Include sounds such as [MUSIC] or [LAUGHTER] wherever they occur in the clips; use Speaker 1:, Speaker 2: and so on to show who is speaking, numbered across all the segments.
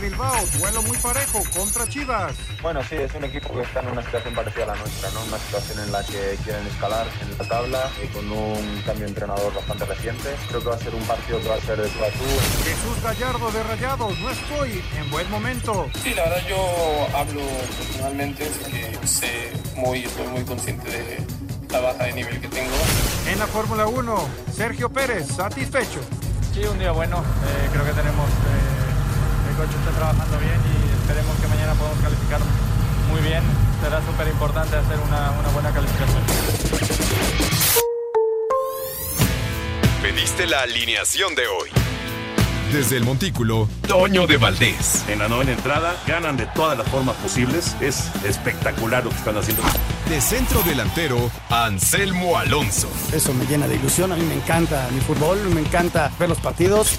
Speaker 1: de Bilbao, duelo muy parejo contra Chivas.
Speaker 2: Bueno, sí, es un equipo que está en una situación parecida a la nuestra, ¿no? Una situación en la que quieren escalar en la tabla y con un cambio de entrenador bastante reciente. Creo que va a ser un partido que va a ser de tú a tú.
Speaker 1: Jesús Gallardo de Rayados, no estoy en buen momento.
Speaker 3: Sí, la verdad yo hablo personalmente, así que sé muy, estoy muy consciente de la baja de nivel que tengo.
Speaker 1: En la Fórmula 1, Sergio Pérez, satisfecho.
Speaker 4: Sí, un día bueno. Eh, creo que tenemos, eh, coche está trabajando bien y esperemos que mañana podamos calificar muy bien. Será súper importante hacer una, una buena calificación.
Speaker 5: Pediste la alineación de hoy. Desde el Montículo, Toño de Valdés.
Speaker 6: En la novena entrada ganan de todas las formas posibles. Es espectacular lo que están haciendo.
Speaker 5: De centro delantero, Anselmo Alonso.
Speaker 7: Eso me llena de ilusión. A mí me encanta mi fútbol, me encanta ver los partidos.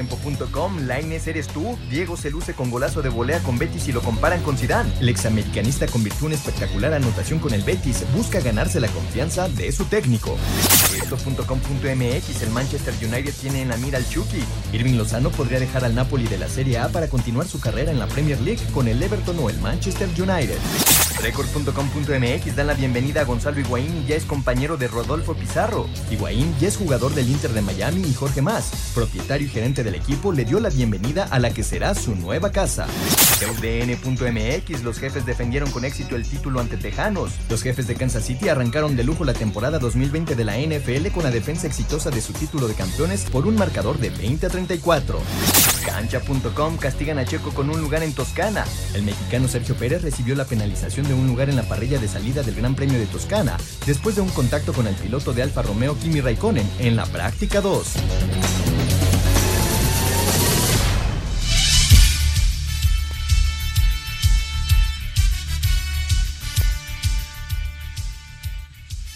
Speaker 8: Mediotiempo.com, Laines eres tú. Diego se luce con golazo de volea con Betis y lo comparan con Zidane. El examericanista convirtió una espectacular anotación con el Betis. Busca ganarse la confianza de su técnico. Esto.com.mx, el Manchester United tiene en la mira al Chucky. Irving Lozano podría dejar al Napoli de la Serie A para continuar su carrera en la Premier League con el Everton o el Manchester United. Record.com.mx dan la bienvenida a Gonzalo Higuaín y ya es compañero de Rodolfo Pizarro. Higuaín ya es jugador del Inter de Miami y Jorge Más, propietario y gerente del equipo, le dio la bienvenida a la que será su nueva casa. UDN.mx, los jefes defendieron con éxito el título ante Tejanos. Los jefes de Kansas City arrancaron de lujo la temporada 2020 de la NFL con la defensa exitosa de su título de campeones por un marcador de 20 a 34. Cancha.com castigan a Checo con un lugar en Toscana. El mexicano Sergio Pérez recibió la penalización de un lugar en la parrilla de salida del Gran Premio de Toscana después de un contacto con el piloto de Alfa Romeo Kimi Raikkonen en la práctica 2.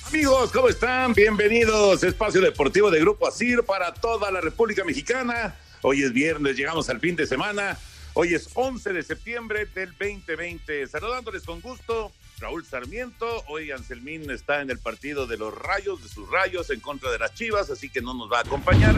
Speaker 6: Amigos, ¿cómo están? Bienvenidos. Espacio Deportivo de Grupo Asir para toda la República Mexicana. Hoy es viernes, llegamos al fin de semana. Hoy es 11 de septiembre del 2020. Saludándoles con gusto, Raúl Sarmiento. Hoy Anselmín está en el partido de los Rayos, de sus Rayos, en contra de las Chivas, así que no nos va a acompañar.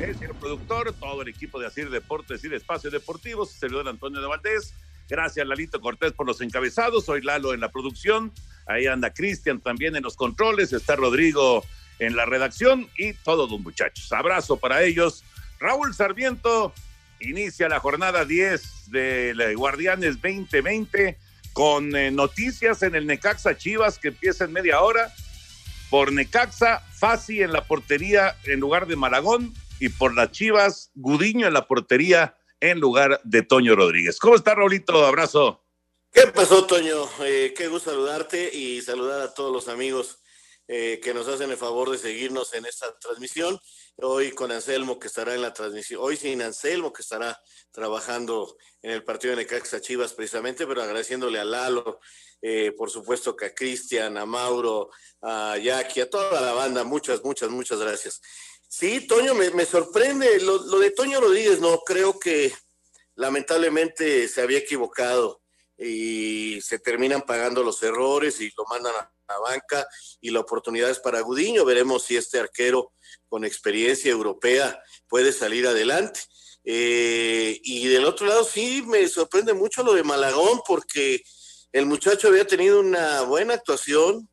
Speaker 6: Es el productor, todo el equipo de Asir Deportes y de Espacio Deportivo, servidor Antonio de Valdés. Gracias, Lalito Cortés, por los encabezados. Soy Lalo en la producción. Ahí anda Cristian también en los controles. Está Rodrigo en la redacción y todos los muchachos. Abrazo para ellos. Raúl Sarmiento inicia la jornada 10 de Guardianes 2020 con eh, noticias en el Necaxa Chivas que empieza en media hora. Por Necaxa, Fasi en la portería en lugar de Malagón y por las Chivas, Gudiño en la portería en lugar de Toño Rodríguez. ¿Cómo está, Raulito? Abrazo.
Speaker 9: ¿Qué pasó, Toño? Eh, qué gusto saludarte y saludar a todos los amigos eh, que nos hacen el favor de seguirnos en esta transmisión. Hoy con Anselmo que estará en la transmisión, hoy sin Anselmo que estará trabajando en el partido de Necaxa Chivas precisamente, pero agradeciéndole a Lalo, eh, por supuesto que a Cristian, a Mauro, a Jackie, a toda la banda, muchas, muchas, muchas gracias. Sí, Toño, me, me sorprende, lo, lo de Toño Rodríguez, no, creo que lamentablemente se había equivocado y se terminan pagando los errores y lo mandan a la banca y la oportunidad es para Gudiño. Veremos si este arquero con experiencia europea puede salir adelante. Eh, y del otro lado sí me sorprende mucho lo de Malagón porque el muchacho había tenido una buena actuación.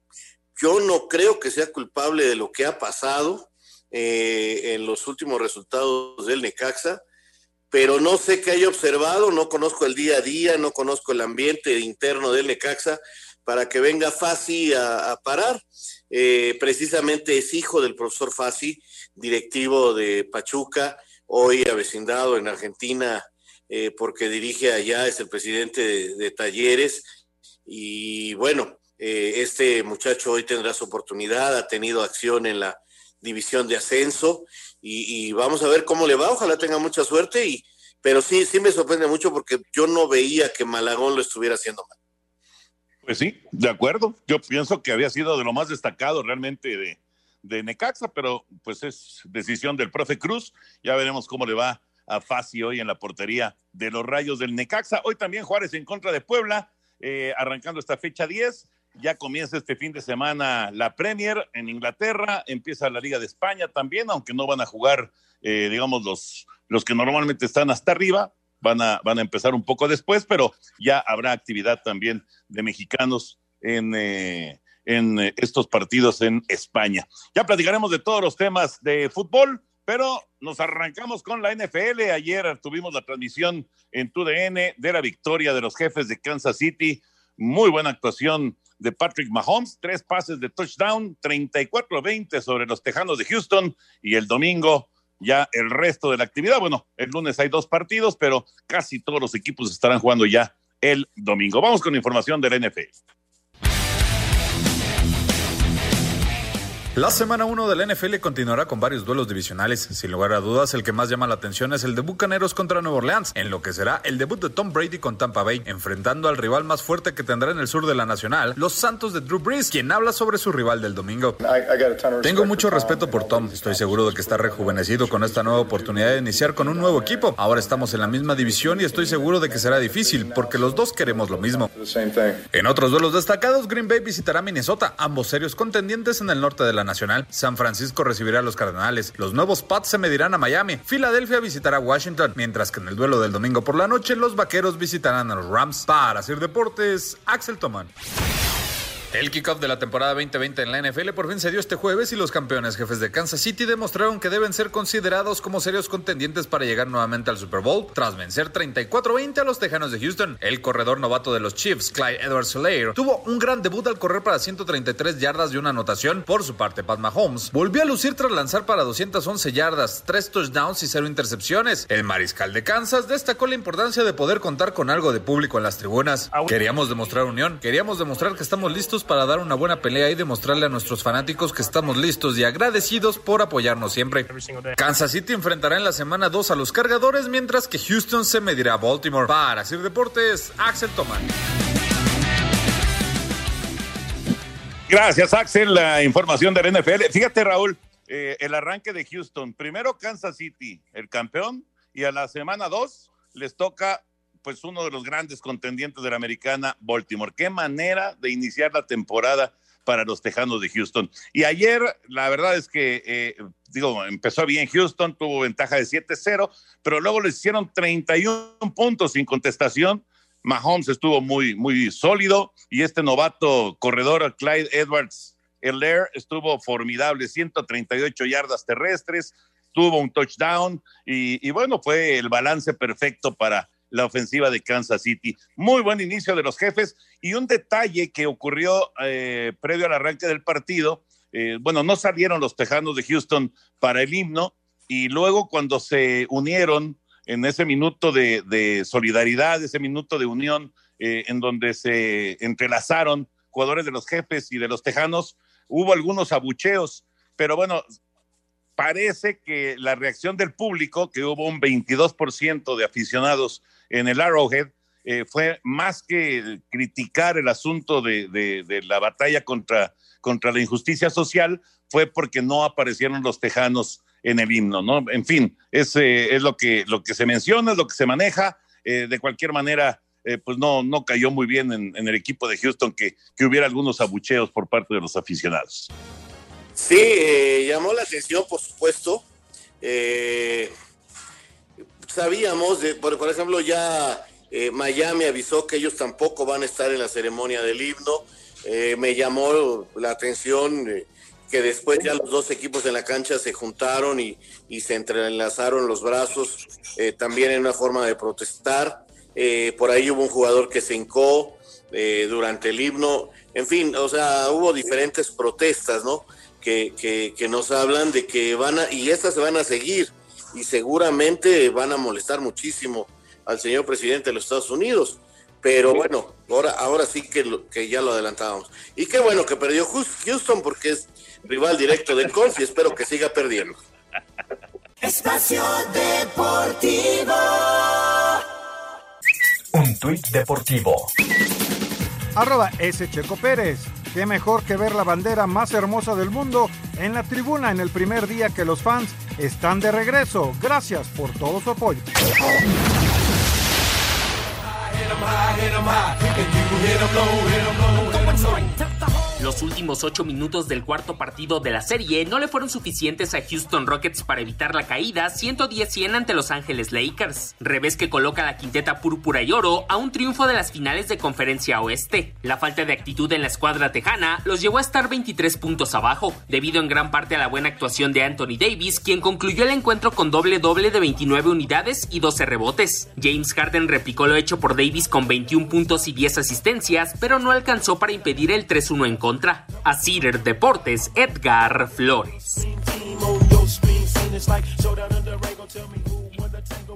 Speaker 9: Yo no creo que sea culpable de lo que ha pasado eh, en los últimos resultados del Necaxa pero no sé qué haya observado, no conozco el día a día, no conozco el ambiente interno del Necaxa para que venga Fasi a, parar. Eh, precisamente es hijo del profesor Fasi, directivo de Pachuca, hoy avecindado en Argentina eh, porque dirige allá, es el presidente de, Talleres. Y bueno, eh, este muchacho hoy tendrá su oportunidad, ha tenido acción en la división de ascenso y, y, vamos a ver cómo le va, ojalá tenga mucha suerte, y, pero sí, sí me sorprende mucho porque yo no veía que Malagón lo estuviera haciendo mal.
Speaker 6: Pues sí, de acuerdo. Yo pienso que había sido de lo más destacado realmente de, Necaxa, pero pues es decisión del profe Cruz. Ya veremos cómo le va a Fasi hoy en la portería de los Rayos del Necaxa. Hoy también Juárez en contra de Puebla, eh, arrancando esta fecha 10. Ya comienza este fin de semana la Premier en Inglaterra, empieza la Liga de España también, aunque no van a jugar, eh, digamos, los, los que normalmente están hasta arriba, van a, van a empezar un poco después, pero ya habrá actividad también de mexicanos en, eh, en estos partidos en España. Ya platicaremos de todos los temas de fútbol, pero nos arrancamos con la NFL. Ayer tuvimos la transmisión en TUDN de la victoria de los jefes de Kansas City. Muy buena actuación de Patrick Mahomes, tres pases de touchdown, 34-20 sobre los Tejanos de Houston y el domingo ya el resto de la actividad. Bueno, el lunes hay dos partidos, pero casi todos los equipos estarán jugando ya el domingo. Vamos con información del NFL.
Speaker 10: La semana 1 del NFL continuará con varios duelos divisionales. Sin lugar a dudas, el que más llama la atención es el de Bucaneros contra Nueva Orleans, en lo que será el debut de Tom Brady con Tampa Bay, enfrentando al rival más fuerte que tendrá en el sur de la Nacional, los Santos de Drew Brees, quien habla sobre su rival del domingo. Tengo mucho respeto por Tom. Estoy seguro de que está rejuvenecido con esta nueva oportunidad de iniciar con un nuevo equipo. Ahora estamos en la misma división y estoy seguro de que será difícil, porque los dos queremos lo mismo. En otros duelos destacados, Green Bay visitará Minnesota, ambos serios contendientes en el norte de la Nacional. San Francisco recibirá a los Cardenales. Los nuevos Pats se medirán a Miami. Filadelfia visitará Washington. Mientras que en el duelo del domingo por la noche, los Vaqueros visitarán a los Rams. Para hacer deportes, Axel Toman. El kickoff de la temporada 2020 en la NFL por fin se dio este jueves y los campeones jefes de Kansas City demostraron que deben ser considerados como serios contendientes para llegar nuevamente al Super Bowl tras vencer 34-20 a los Tejanos de Houston. El corredor novato de los Chiefs, Clyde Edwards Helaire, tuvo un gran debut al correr para 133 yardas y una anotación. Por su parte, Pat Mahomes volvió a lucir tras lanzar para 211 yardas, 3 touchdowns y 0 intercepciones. El mariscal de Kansas destacó la importancia de poder contar con algo de público en las tribunas. Queríamos demostrar unión, queríamos demostrar que estamos listos para dar una buena pelea y demostrarle a nuestros fanáticos que estamos listos y agradecidos por apoyarnos siempre. Kansas City enfrentará en la semana 2 a los cargadores, mientras que Houston se medirá a Baltimore. Para Sir Deportes, Axel Toman.
Speaker 6: Gracias, Axel. La información del NFL. Fíjate, Raúl, eh, el arranque de Houston. Primero Kansas City, el campeón, y a la semana 2 les toca pues uno de los grandes contendientes de la americana, Baltimore. Qué manera de iniciar la temporada para los Tejanos de Houston. Y ayer, la verdad es que, eh, digo, empezó bien Houston, tuvo ventaja de 7-0, pero luego le hicieron 31 puntos sin contestación. Mahomes estuvo muy, muy sólido y este novato corredor, Clyde Edwards Lair, estuvo formidable, 138 yardas terrestres, tuvo un touchdown y bueno, fue el balance perfecto para la ofensiva de Kansas City. Muy buen inicio de los jefes y un detalle que ocurrió eh, previo al arranque del partido, eh, bueno, no salieron los Tejanos de Houston para el himno y luego cuando se unieron en ese minuto de, solidaridad, ese minuto de unión eh, en donde se entrelazaron jugadores de los jefes y de los Tejanos, hubo algunos abucheos, pero bueno, parece que la reacción del público, que hubo un 22% de aficionados en el Arrowhead, eh, fue más que criticar el asunto de, la batalla contra, la injusticia social, fue porque no aparecieron los tejanos en el himno, ¿no? En fin, ese es lo que, lo que se menciona, es lo que se maneja. Eh, de cualquier manera, eh, pues no, no cayó muy bien en, el equipo de Houston que, que, hubiera algunos abucheos por parte de los aficionados.
Speaker 9: Sí, llamó la atención, por supuesto sabíamos, de, por, ejemplo, ya eh, Miami avisó que ellos tampoco van a estar en la ceremonia del himno. Eh, me llamó la atención eh, que después ya los dos equipos en la cancha se juntaron y, se entrelazaron los brazos, también en una forma de protestar. por ahí hubo un jugador que se hincó durante el himno. En fin, o sea, hubo diferentes protestas, ¿no? Que, que, que nos hablan de que van a, y estas se van a seguir y seguramente van a molestar muchísimo al señor presidente de los Estados Unidos. Pero bueno, ahora, ahora sí que, que ya lo adelantábamos. Y qué bueno que perdió Houston porque es rival directo de Colts y espero que siga perdiendo.
Speaker 11: Espacio Deportivo.
Speaker 8: Un tuit deportivo
Speaker 1: arroba S. Checo Pérez. Qué mejor que ver la bandera más hermosa del mundo en la tribuna en el primer día que los fans están de regreso. Gracias por todo su apoyo.
Speaker 12: Los últimos ocho minutos del cuarto partido de la serie no le fueron suficientes a Houston Rockets para evitar la caída 110-100 ante Los Ángeles Lakers, revés que coloca la quinteta púrpura y oro a un triunfo de las finales de conferencia oeste. La falta de actitud en la escuadra tejana los llevó a estar 23 puntos abajo, debido en gran parte a la buena actuación de Anthony Davis, quien concluyó el encuentro con doble doble de 29 unidades y 12 rebotes. James Harden replicó lo hecho por Davis con 21 puntos y 10 asistencias, pero no alcanzó para impedir el 3-1 en contra. A Cider Deportes, Edgar Flores.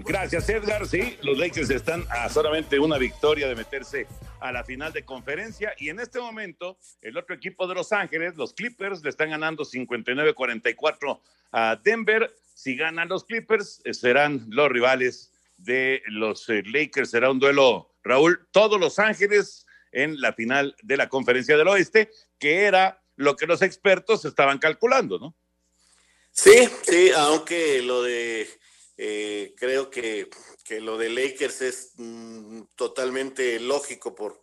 Speaker 6: Gracias, Edgar. Sí, los Lakers están a solamente una victoria de meterse a la final de conferencia. Y en este momento, el otro equipo de Los Ángeles, los Clippers, le están ganando 59-44 a Denver. Si ganan los Clippers, eh, serán los rivales de los eh, Lakers. Será un duelo, Raúl, todos Los Ángeles en la final de la conferencia del oeste, que era lo que los expertos estaban calculando, ¿no?
Speaker 9: Sí, sí, aunque lo de, eh, creo que, que, lo de Lakers es mm, totalmente lógico por,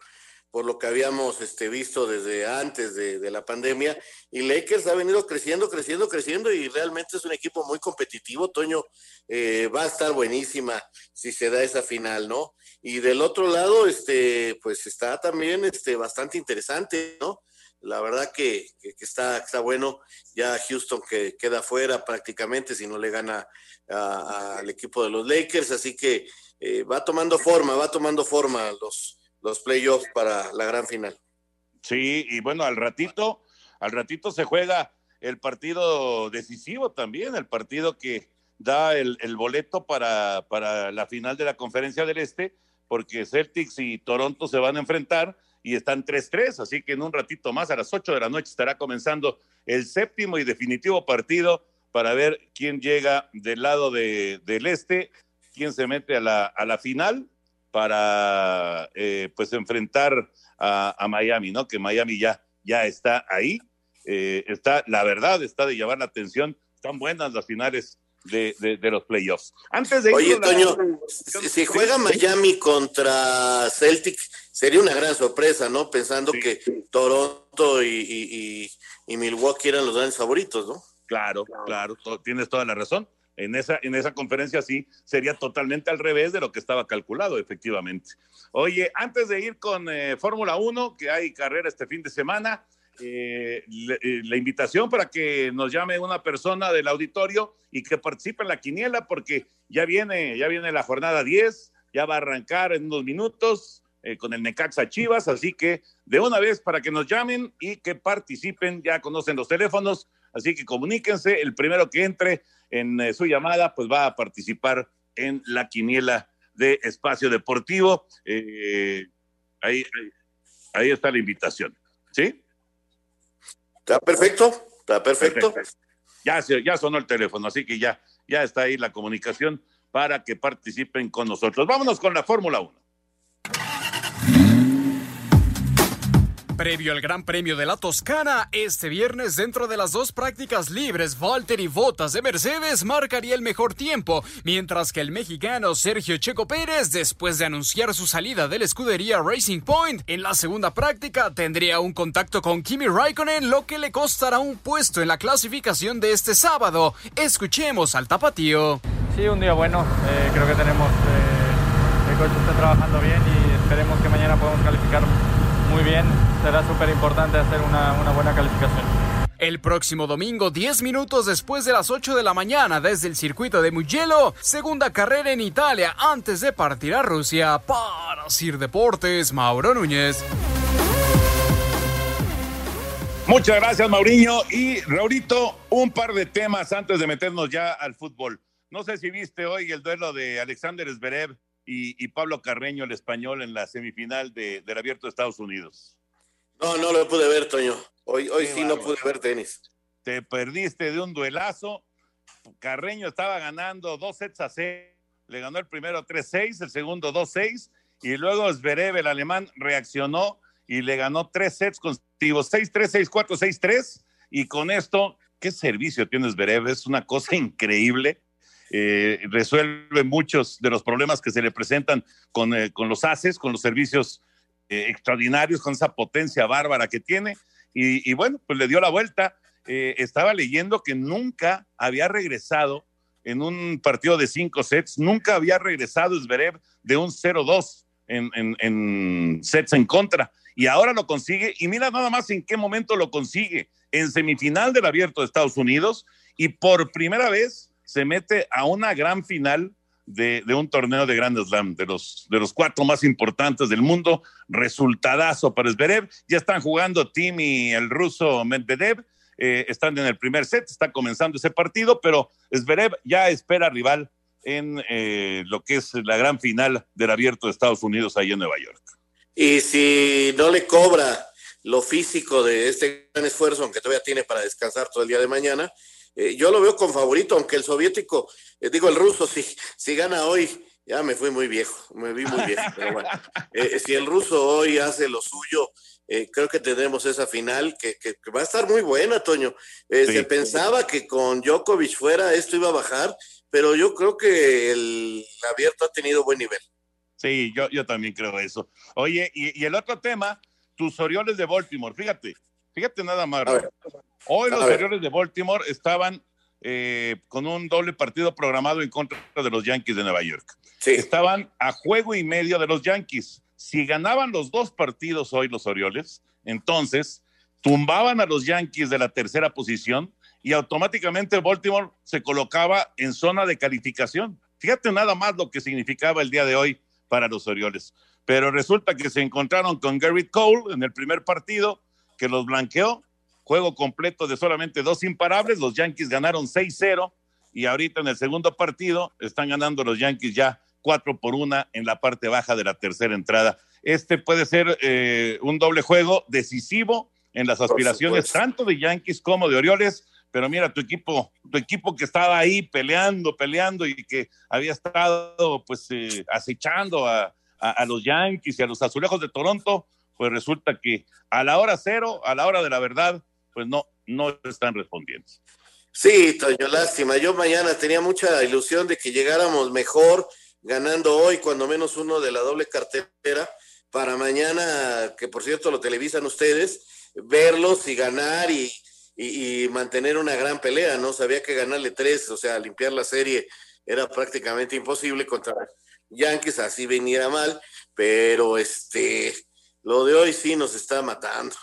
Speaker 9: por lo que habíamos este, visto desde antes de, la pandemia. Y Lakers ha venido creciendo, creciendo, creciendo y realmente es un equipo muy competitivo. Toño eh, va a estar buenísima si se da esa final, ¿no? Y del otro lado, este, pues está también este, bastante interesante, ¿no? La verdad que, que, está, está bueno. Ya Houston que queda fuera prácticamente si no le gana al equipo de los Lakers. Así que eh, va tomando forma, va tomando forma los, los playoffs para la gran final.
Speaker 6: Sí, y bueno, al ratito, al ratito se juega el partido decisivo también, el partido que da el, el boleto para, para la final de la conferencia del Este, porque Celtics y Toronto se van a enfrentar y están 3-3, así que en un ratito más, a las 8 de la noche, estará comenzando el séptimo y definitivo partido para ver quién llega del lado de, del este, quién se mete a la, a la final para eh, pues enfrentar a, a, Miami, ¿no? Que Miami ya, ya está ahí, eh, está, la verdad, está de llevar la atención, están buenas las finales de, de, de, los playoffs. Antes de
Speaker 9: Oye, Toño, la... si juega Miami contra Celtic, sería una gran sorpresa, ¿no? Pensando sí. que Toronto y, y, y, y, Milwaukee eran los grandes favoritos, ¿no?
Speaker 6: Claro, claro, tienes toda la razón. En esa, en esa conferencia sí sería totalmente al revés de lo que estaba calculado, efectivamente. Oye, antes de ir con eh, Fórmula 1, que hay carrera este fin de semana, eh, la, la, invitación para que nos llame una persona del auditorio y que participe en la quiniela, porque ya viene, ya viene la jornada 10, ya va a arrancar en unos minutos eh, con el Necaxa Chivas, así que de una vez para que nos llamen y que participen, ya conocen los teléfonos, así que comuníquense, el primero que entre en eh, su llamada, pues va a participar en la quiniela de Espacio Deportivo. Eh, ahí, ahí, ahí está la invitación, ¿sí?
Speaker 9: Está perfecto, está perfecto.
Speaker 6: perfecto. Ya, ya sonó el teléfono, así que ya, ya está ahí la comunicación para que participen con nosotros. Vámonos con la Fórmula 1.
Speaker 13: Previo al Gran Premio de la Toscana, este viernes dentro de las dos prácticas libres, Valtteri Bottas de Mercedes marcaría el mejor tiempo, mientras que el mexicano Sergio Checo Pérez, después de anunciar su salida de la escudería Racing Point, en la segunda práctica tendría un contacto con Kimi Raikkonen, lo que le costará un puesto en la clasificación de este sábado. Escuchemos al tapatío.
Speaker 4: Sí, un día bueno, eh, creo que tenemos, eh, el coche está trabajando bien y esperemos que mañana podamos calificar muy bien, será súper importante hacer una, una, buena calificación.
Speaker 13: El próximo domingo, 10 minutos después de las 8 de la mañana, desde el circuito de Mugello, segunda carrera en Italia antes de partir a Rusia. Para Sir Deportes, Mauro Núñez.
Speaker 6: Muchas gracias, Mauriño. Y Raurito, un par de temas antes de meternos ya al fútbol. No sé si viste hoy el duelo de Alexander Zverev y, y, Pablo Carreño, el español, en la semifinal de, del Abierto de Estados Unidos.
Speaker 9: No, no lo pude ver, Toño. Hoy, hoy sí no pude ver tenis.
Speaker 6: Te perdiste de un duelazo. Carreño estaba ganando dos sets a seis. Le ganó el primero 3-6, el segundo 2-6. Y luego Zverev, el alemán, reaccionó y le ganó tres sets consecutivos, 6-3, 6-4, 6-3. Y con esto, ¿qué servicio tienes, Berev? Es una cosa [LAUGHS] increíble. Eh, resuelve muchos de los problemas que se le presentan con, eh, con los haces, con los servicios eh, extraordinarios, con esa potencia bárbara que tiene. Y, y bueno, pues le dio la vuelta. estaba leyendo que nunca había regresado en un partido de cinco sets, nunca había regresado Zverev de un 0-2 en, en, en sets en contra y ahora lo consigue. Y mira nada más en qué momento lo consigue. En semifinal del Abierto de Estados Unidos y por primera vez se mete a una gran final de, un torneo de Grand Slam, de los, de los cuatro más importantes del mundo. Resultadazo para Zverev. Ya están jugando Tim y el ruso Medvedev. Eh, están en el primer set, está comenzando ese partido, pero Zverev ya espera rival en eh, lo que es la gran final del Abierto de Estados Unidos ahí en Nueva York.
Speaker 9: Y si no le cobra lo físico de este gran esfuerzo, aunque todavía tiene para descansar todo el día de mañana, eh, yo lo veo con favorito, aunque el soviético, eh, digo el ruso, si, si gana hoy, ya me fui muy viejo, me vi muy viejo, pero bueno, eh, si el ruso hoy hace lo suyo, creo que tendremos esa final que, que, que, va a estar muy buena, Toño. Sí. Se pensaba que con Djokovic fuera esto iba a bajar, pero yo creo que el abierto ha tenido buen nivel.
Speaker 6: Sí, yo, yo también creo eso. Oye, y, y el otro tema, tus Orioles de Baltimore, fíjate, fíjate nada más. Hoy los Orioles de Baltimore estaban eh, con un doble partido programado en contra de los Yankees de Nueva York.
Speaker 9: Sí.
Speaker 6: Estaban a juego y medio de los Yankees. Si ganaban los dos partidos hoy los Orioles, entonces tumbaban a los Yankees de la tercera posición y automáticamente Baltimore se colocaba en zona de calificación. Fíjate nada más lo que significaba el día de hoy para los Orioles. Pero resulta que se encontraron con Garrett Cole en el primer partido, que los blanqueó, juego completo de solamente dos imparables, los Yankees ganaron 6-0 y ahorita en el segundo partido están ganando los Yankees ya 4 por 1 en la parte baja de la tercera entrada. Este puede ser eh, un doble juego decisivo en las aspiraciones tanto de Yankees como de Orioles, pero mira, tu equipo, tu equipo que estaba ahí peleando, peleando y que había estado pues eh, acechando a, a, a, los Yankees y a los azulejos de Toronto, pues resulta que a la hora cero, a la hora de la verdad, pues no, no están respondiendo.
Speaker 9: Sí, Toño, lástima. Yo mañana tenía mucha ilusión de que llegáramos mejor, ganando hoy cuando menos uno de la doble cartera, para mañana, que por cierto lo televisan ustedes, verlos y ganar y, y, y, mantener una gran pelea, ¿no? Sabía que ganarle tres, o sea, limpiar la serie era prácticamente imposible contra Yankees, así veniera mal, pero este, lo de hoy sí nos está matando.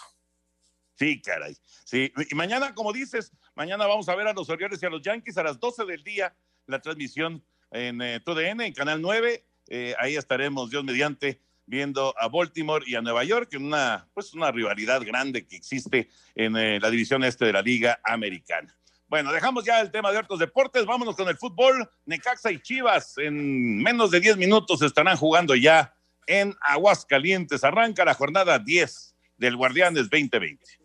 Speaker 6: Sí, caray. Sí, y mañana, como dices, mañana vamos a ver a los Orioles y a los Yankees a las 12 del día, la transmisión en eh, TUDN, en Canal 9. Eh, ahí estaremos, Dios mediante, viendo a Baltimore y a Nueva York en una, pues una rivalidad grande que existe en eh, la división este de la Liga Americana. Bueno, dejamos ya el tema de otros deportes, vámonos con el fútbol. Necaxa y Chivas en menos de 10 minutos estarán jugando ya en Aguascalientes. Arranca la jornada 10 del Guardianes 2020.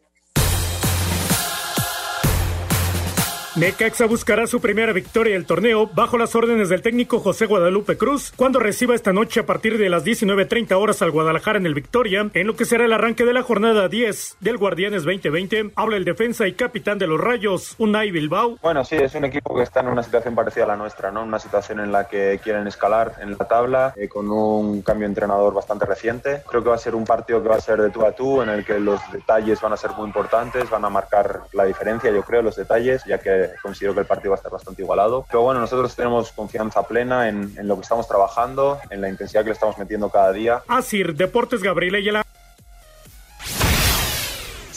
Speaker 14: Necaxa buscará su primera victoria del torneo bajo las órdenes del técnico José Guadalupe Cruz cuando reciba esta noche a partir de las 19.30 horas al Guadalajara en el Victoria, en lo que será el arranque de la jornada 10 del Guardianes 2020. Habla el defensa y capitán de los Rayos, Unai Bilbao.
Speaker 2: Bueno, sí, es un equipo que está en una situación parecida a la nuestra, ¿no? Una situación en la que quieren escalar en la tabla eh, con un cambio de entrenador bastante reciente. Creo que va a ser un partido que va a ser de tú a tú, en el que los detalles van a ser muy importantes, van a marcar la diferencia, yo creo, los detalles, ya que considero que el partido va a estar bastante igualado. Pero bueno, nosotros tenemos confianza plena en, en lo que estamos trabajando, en la intensidad que le estamos metiendo cada día.
Speaker 14: Así, Deportes Gabriel Ayala.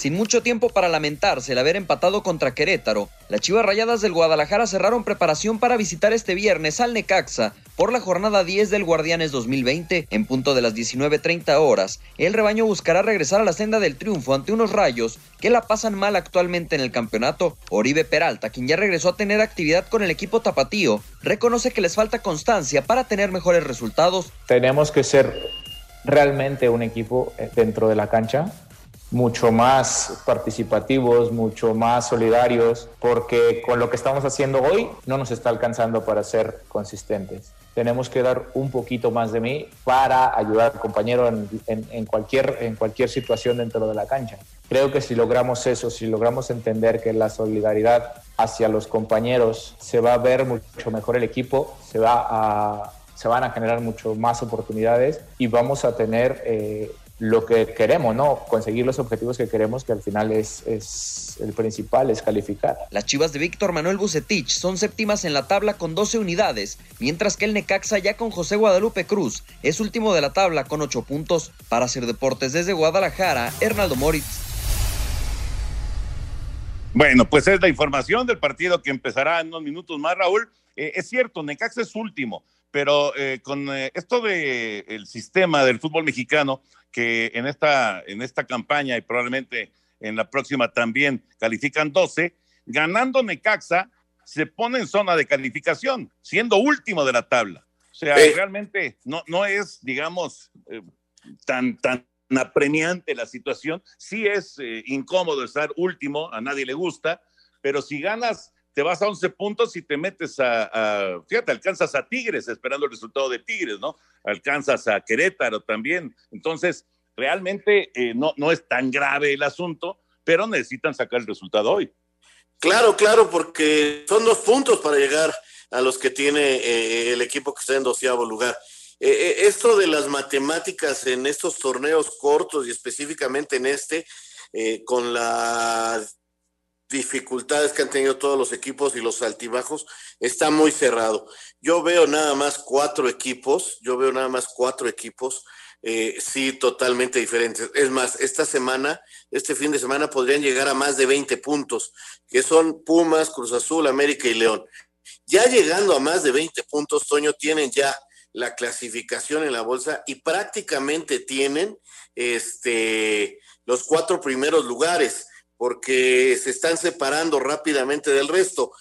Speaker 15: Sin mucho tiempo para lamentarse el haber empatado contra Querétaro, las Chivas Rayadas del Guadalajara cerraron preparación para visitar este viernes al Necaxa por la jornada 10 del Guardianes 2020. En punto de las 19.30 horas, el rebaño buscará regresar a la senda del triunfo ante unos rayos que la pasan mal actualmente en el campeonato. Oribe Peralta, quien ya regresó a tener actividad con el equipo tapatío, reconoce que les falta constancia para tener mejores resultados.
Speaker 16: Tenemos que ser realmente un equipo dentro de la cancha mucho más participativos, mucho más solidarios, porque con lo que estamos haciendo hoy no nos está alcanzando para ser consistentes. Tenemos que dar un poquito más de mí para ayudar al compañero en, en, cualquier, en cualquier situación dentro de la cancha. Creo que si logramos eso, si logramos entender que la solidaridad hacia los compañeros se va a ver mucho mejor el equipo, se va a se van a generar mucho más oportunidades y vamos a tener eh, lo que queremos, ¿no? Conseguir los objetivos que queremos, que al final es, es el principal, es calificar.
Speaker 15: Las Chivas de Víctor Manuel Bucetich son séptimas en la tabla con 12 unidades, mientras que el Necaxa ya con José Guadalupe Cruz es último de la tabla con 8 puntos. Para hacer deportes desde Guadalajara, Hernaldo Moritz.
Speaker 6: Bueno, pues es la información del partido que empezará en unos minutos más, Raúl. Eh, es cierto, Necaxa es último, pero eh, con eh, esto del el sistema del fútbol mexicano, que en esta, en esta campaña y probablemente en la próxima también califican 12, ganando Necaxa se pone en zona de calificación, siendo último de la tabla. O sea, realmente no, no es, digamos, tan, tan apremiante la situación. Sí es eh, incómodo estar último, a nadie le gusta, pero si ganas, te vas a 11 puntos y te metes a, fíjate, alcanzas a Tigres esperando el resultado de Tigres, ¿no? Alcanzas a Querétaro también. Entonces, realmente eh, no, no es tan grave el asunto, pero necesitan sacar el resultado hoy.
Speaker 9: Claro, claro, porque son dos puntos para llegar a los que tiene eh, el equipo que está en doceavo lugar. Eh, esto de las matemáticas en estos torneos cortos y específicamente en este, con las dificultades que han tenido todos los equipos y los altibajos, está muy cerrado. Yo veo nada más cuatro equipos, yo veo nada más cuatro equipos, sí, totalmente diferentes. Es más, esta semana, este fin de semana podrían llegar a más de 20 puntos, que son Pumas, Cruz Azul, América y León. Ya llegando a más de 20 puntos, Toño, tienen ya la clasificación en la bolsa y prácticamente tienen este, los cuatro primeros lugares porque se están separando rápidamente del resto.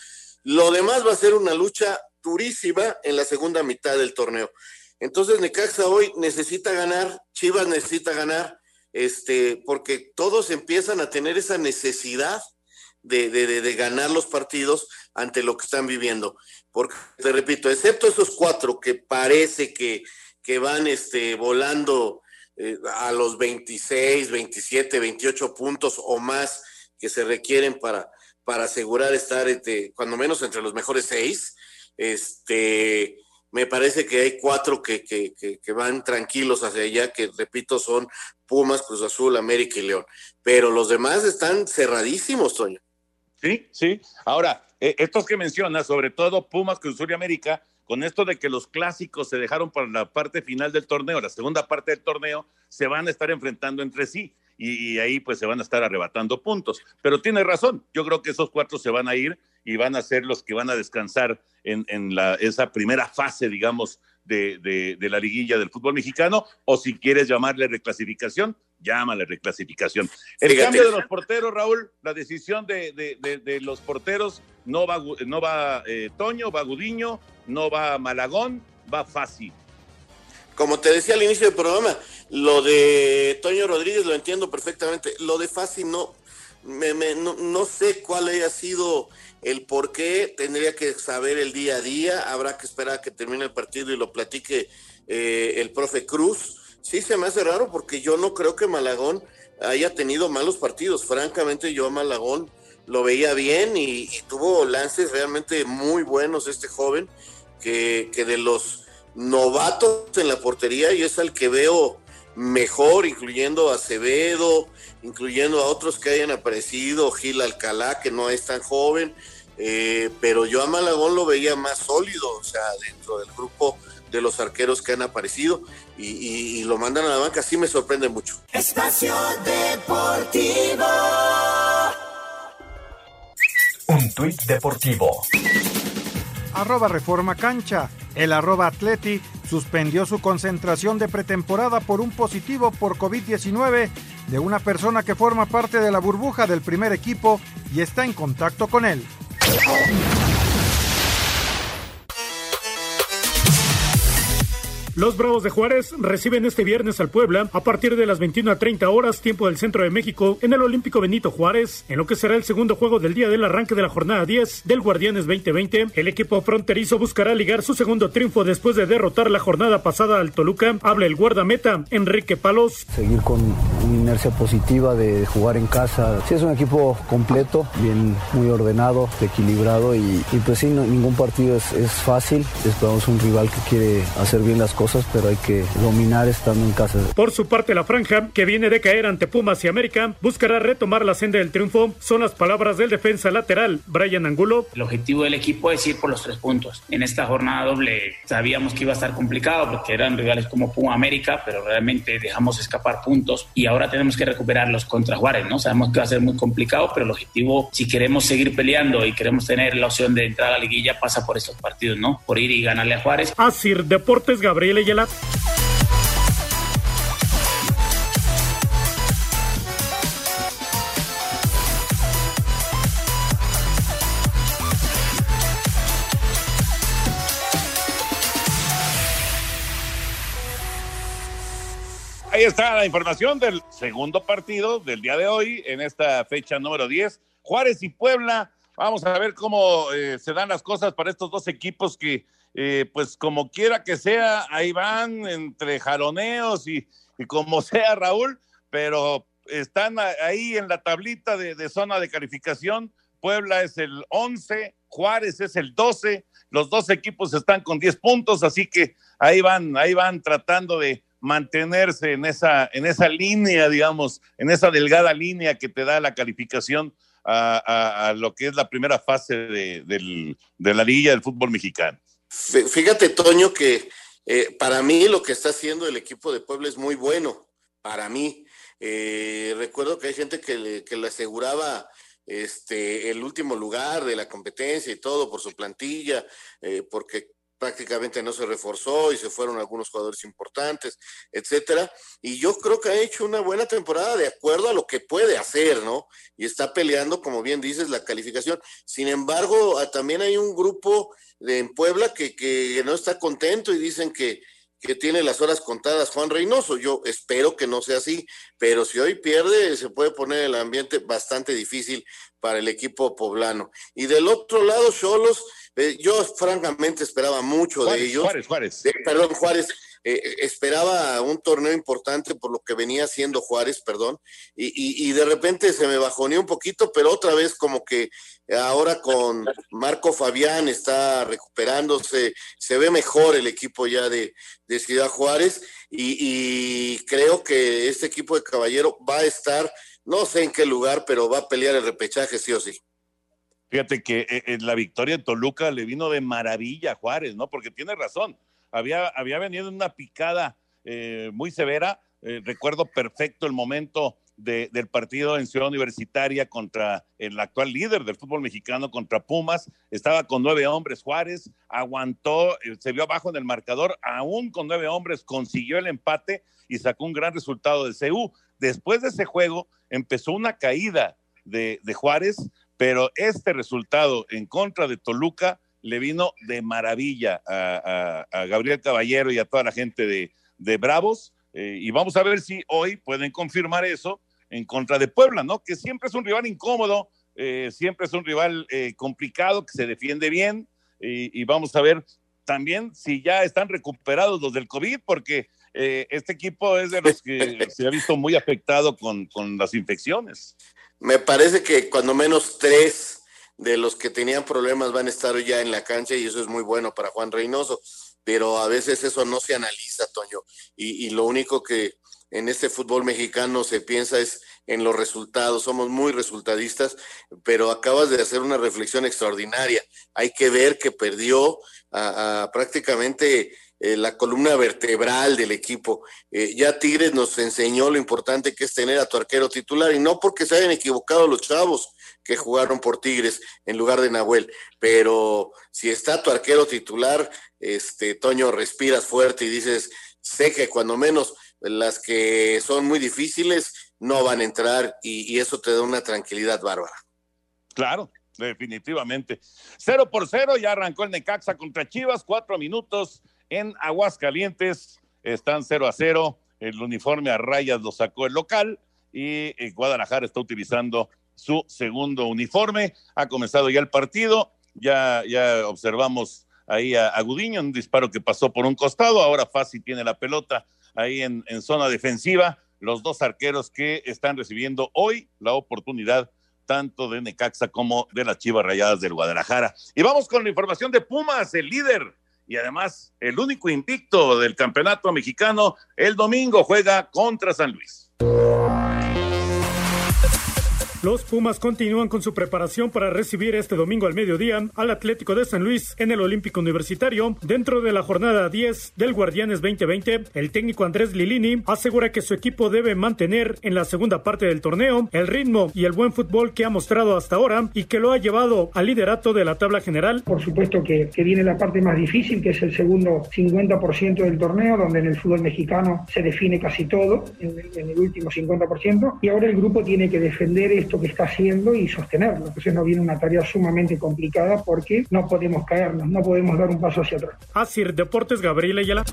Speaker 9: Lo demás va a ser una lucha durísima en la segunda mitad del torneo. Entonces Necaxa hoy necesita ganar, Chivas necesita ganar, este, porque todos empiezan a tener esa necesidad de, de, de, ganar los partidos ante lo que están viviendo. Porque, te repito, excepto esos cuatro que parece que, que van este, volando eh, a los 26, 27, 28 puntos o más que se requieren para, para asegurar estar, cuando menos entre los mejores seis, este, me parece que hay cuatro que, que, que, van tranquilos hacia allá, que repito, son Pumas, Cruz Azul, América y León. Pero los demás están cerradísimos, Toño.
Speaker 6: Sí, sí. Ahora, eh, estos que mencionas, sobre todo Pumas, Cruz Azul y América, con esto de que los clásicos se dejaron para la parte final del torneo, la segunda parte del torneo, se van a estar enfrentando entre sí y, ahí pues se van a estar arrebatando puntos. Pero tiene razón, yo creo que esos cuatro se van a ir y van a ser los que van a descansar en, en la, esa primera fase, digamos, de, de, la liguilla del fútbol mexicano, o si quieres llamarle reclasificación, llámale reclasificación. El cambio de los porteros, Raúl, la decisión de, de los porteros, no va, no va eh, Toño, va Gudiño, no va Malagón, va Fácil.
Speaker 9: Como te decía al inicio del programa, lo de Toño Rodríguez lo entiendo perfectamente. Lo de Fácil no, me, no, sé cuál haya sido el por qué, tendría que saber el día a día, habrá que esperar a que termine el partido y lo platique eh, el profe Cruz. Sí se me hace raro porque yo no creo que Malagón haya tenido malos partidos. Francamente, yo a Malagón lo veía bien y, tuvo lances realmente muy buenos este joven, que, que de los novatos en la portería y es al que veo mejor, incluyendo a Acevedo, incluyendo a otros que hayan aparecido, Gil Alcalá, que no es tan joven, eh, pero yo a Malagón lo veía más sólido, o sea, dentro del grupo de los arqueros que han aparecido y, lo mandan a la banca, sí me sorprende mucho.
Speaker 11: Espacio Deportivo.
Speaker 5: Tuit deportivo.
Speaker 1: Arroba Reforma Cancha. El arroba Atleti suspendió su concentración de pretemporada por un positivo por COVID-19 de una persona que forma parte de la burbuja del primer equipo y está en contacto con él.
Speaker 14: Los Bravos de Juárez reciben este viernes al Puebla a partir de las 21 a 30 horas, tiempo del centro de México, en el Olímpico Benito Juárez, en lo que será el segundo juego del día del arranque de la jornada 10 del Guardianes 2020. El equipo fronterizo buscará ligar su segundo triunfo después de derrotar la jornada pasada al Toluca. Habla el guardameta Enrique Palos.
Speaker 17: Seguir con una inercia positiva de jugar en casa. Sí, es un equipo completo, bien, muy ordenado, equilibrado y, pues sí, ningún partido es, fácil. Esperamos un rival que quiere hacer bien las cosas, pero hay que dominar estando en casa.
Speaker 14: Por su parte, la franja, que viene de caer ante Pumas y América, buscará retomar la senda del triunfo. Son las palabras del defensa lateral, Brian Angulo.
Speaker 18: El objetivo del equipo es ir por los tres puntos. En esta jornada doble sabíamos que iba a estar complicado porque eran rivales como Puma América, pero realmente dejamos escapar puntos y ahora tenemos que recuperarlos contra Juárez, ¿no? Sabemos que va a ser muy complicado, pero el objetivo, si queremos seguir peleando y queremos tener la opción de entrar a la liguilla, pasa por estos partidos, ¿no? Por ir y ganarle a Juárez.
Speaker 14: Asir Deportes, Gabriel
Speaker 6: Ahí está la información del segundo partido del día de hoy en esta fecha número 10. Juárez y Puebla. Vamos a ver cómo eh, se dan las cosas para estos dos equipos que, eh, pues como quiera que sea, ahí van entre jaloneos y, como [LAUGHS] sea, Raúl, pero están ahí en la tablita de, zona de calificación. Puebla es el 11, Juárez es el 12. Los dos equipos están con 10 puntos, así que ahí van, ahí van tratando de mantenerse en esa, en esa línea, digamos, en esa delgada línea que te da la calificación a, lo que es la primera fase de, la Liga del fútbol mexicano.
Speaker 9: Fíjate, Toño, que eh, para mí lo que está haciendo el equipo de Puebla es muy bueno, para mí. Eh, recuerdo que hay gente que le, que le aseguraba este, el último lugar de la competencia y todo por su plantilla, eh, porque prácticamente no se reforzó y se fueron algunos jugadores importantes, etcétera. Y yo creo que ha hecho una buena temporada de acuerdo a lo que puede hacer, ¿no? Y está peleando, como bien dices, la calificación. Sin embargo, ah, también hay un grupo de, en Puebla que, que no está contento y dicen que, que tiene las horas contadas Juan Reynoso. Yo espero que no sea así, pero si hoy pierde, se puede poner el ambiente bastante difícil para el equipo poblano. Y del otro lado, Cholos eh, yo francamente esperaba mucho de ellos.
Speaker 6: Juárez, Juárez.
Speaker 9: perdón, Juárez. Eh, esperaba un torneo importante por lo que venía haciendo Juárez, perdón, y, de repente se me bajoneó un poquito, pero otra vez como que ahora con Marco Fabián está recuperándose, se ve mejor el equipo ya de, de Ciudad Juárez y, creo que este equipo de Caballero va a estar, no sé en qué lugar, pero va a pelear el repechaje sí o sí.
Speaker 6: Fíjate que eh, eh, la victoria en Toluca le vino de maravilla a Juárez, ¿no? Porque tiene razón. Había, había venido una picada eh, muy severa. recuerdo perfecto el momento del partido en Ciudad Universitaria contra el actual líder del fútbol mexicano, contra Pumas. Estaba con nueve hombres Juárez, aguantó, se vio abajo en el marcador, aún con nueve hombres consiguió el empate y sacó un gran resultado de CU. Después de ese juego empezó una caída de, de Juárez pero este resultado en contra de Toluca le vino de maravilla a, Gabriel Caballero y a toda la gente de, Bravos. Eh, y vamos a ver si hoy pueden confirmar eso en contra de Puebla, ¿no? Que siempre es un rival incómodo, eh, siempre es un rival eh, complicado, que se defiende bien. Y, vamos a ver también si ya están recuperados los del COVID, porque este equipo es de los que [LAUGHS] se ha visto muy afectado con, con las infecciones.
Speaker 9: Me parece que cuando menos tres de los que tenían problemas van a estar ya en la cancha y eso es muy bueno para Juan Reynoso, pero a veces eso no se analiza, Toño, y, lo único que en este fútbol mexicano se piensa es en los resultados, somos muy resultadistas, pero acabas de hacer una reflexión extraordinaria. Hay que ver que perdió prácticamente eh, la columna vertebral del equipo. Eh, ya Tigres nos enseñó lo importante que es tener a tu arquero titular y no porque se hayan equivocado los chavos que jugaron por Tigres en lugar de Nahuel, pero si está tu arquero titular, este Toño respiras fuerte y dices, sé que cuando menos las que son muy difíciles no van a entrar y, y eso te da una tranquilidad bárbara.
Speaker 6: Claro, definitivamente. Cero por cero, ya arrancó el Necaxa contra Chivas, cuatro minutos en Aguascalientes están 0 a 0. El uniforme a rayas lo sacó el local y eh, Guadalajara está utilizando su segundo uniforme. Ha comenzado ya el partido. Ya, ya observamos ahí a, Gudiño, un disparo que pasó por un costado. Ahora Fácil tiene la pelota ahí en, en zona defensiva. Los dos arqueros que están recibiendo hoy la oportunidad tanto de Necaxa como de las Chivas Rayadas del Guadalajara. Y vamos con la información de Pumas, el líder y además el único invicto del campeonato mexicano. El domingo juega contra San Luis.
Speaker 14: Los Pumas continúan con su preparación para recibir este domingo al mediodía al Atlético de San Luis en el Olímpico Universitario. Dentro de la jornada 10 del Guardianes 2020, el técnico Andrés Lilini asegura que su equipo debe mantener en la segunda parte del torneo el ritmo y el buen fútbol que ha mostrado hasta ahora y que lo ha llevado al liderato de la tabla general.
Speaker 19: Por supuesto que, viene la parte más difícil, que es el segundo 50% del torneo, donde en el fútbol mexicano se define casi todo, en, en el último 50%, y ahora el grupo tiene que defender esto que está haciendo y sostenerlo. Entonces nos viene una tarea sumamente complicada porque no podemos caernos, no podemos dar un paso hacia atrás.
Speaker 14: Así, Deportes, Gabriel Ayala.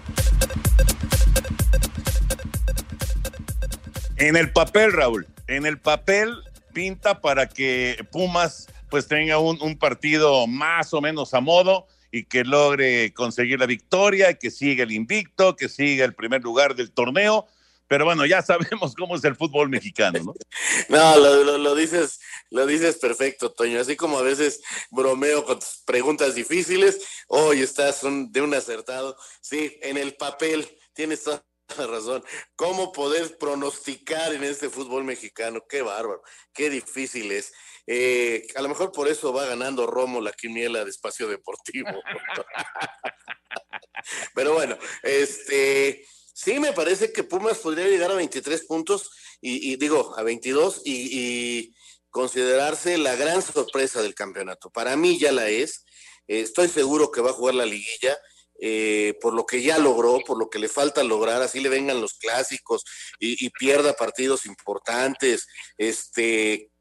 Speaker 6: En el papel, Raúl, en el papel pinta para que Pumas pues tenga un, un, partido más o menos a modo y que logre conseguir la victoria, que siga el invicto, que siga el primer lugar del torneo pero bueno, ya sabemos cómo es el fútbol mexicano, ¿no? [LAUGHS]
Speaker 9: no, lo, lo, dices, lo dices perfecto, Toño. Así como a veces bromeo con preguntas difíciles, hoy estás de un acertado. Sí, en el papel tienes toda la razón. ¿Cómo poder pronosticar en este fútbol mexicano? Qué bárbaro, qué difícil es. Eh, a lo mejor por eso va ganando Romo la quiniela de espacio deportivo. [LAUGHS] Pero bueno, este Sí, me parece que Pumas podría llegar a 23 puntos y, digo, a 22 y, considerarse la gran sorpresa del campeonato. Para mí ya la es. Eh, estoy seguro que va a jugar la liguilla. Eh, por lo que ya logró, por lo que le falta lograr, así le vengan los clásicos y, pierda partidos importantes, este,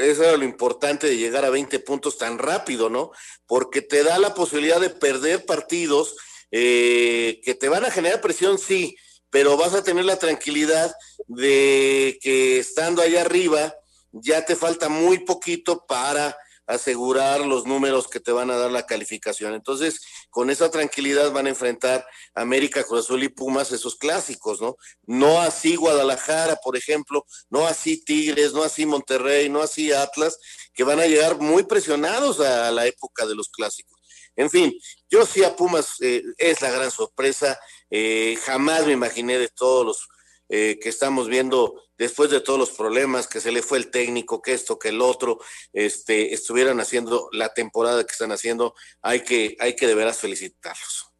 Speaker 9: eso era lo importante de llegar a 20 puntos tan rápido, ¿no? Porque te da la posibilidad de perder partidos eh, que te van a generar presión, sí, pero vas a tener la tranquilidad de que estando allá arriba ya te falta muy poquito para asegurar los números que te van a dar la calificación. Entonces, con esa tranquilidad van a enfrentar América, Cruz Azul y Pumas esos clásicos, ¿no? No así Guadalajara, por ejemplo, no así Tigres, no así Monterrey, no así Atlas, que van a llegar muy presionados a la época de los clásicos. En fin, yo sí a Pumas eh, es la gran sorpresa. Eh, jamás me imaginé de todos los eh, que estamos viendo después de todos los problemas, que se le fue el técnico, que esto, que el otro, este, estuvieran haciendo la temporada que están haciendo. Hay que, hay que de veras felicitarlos.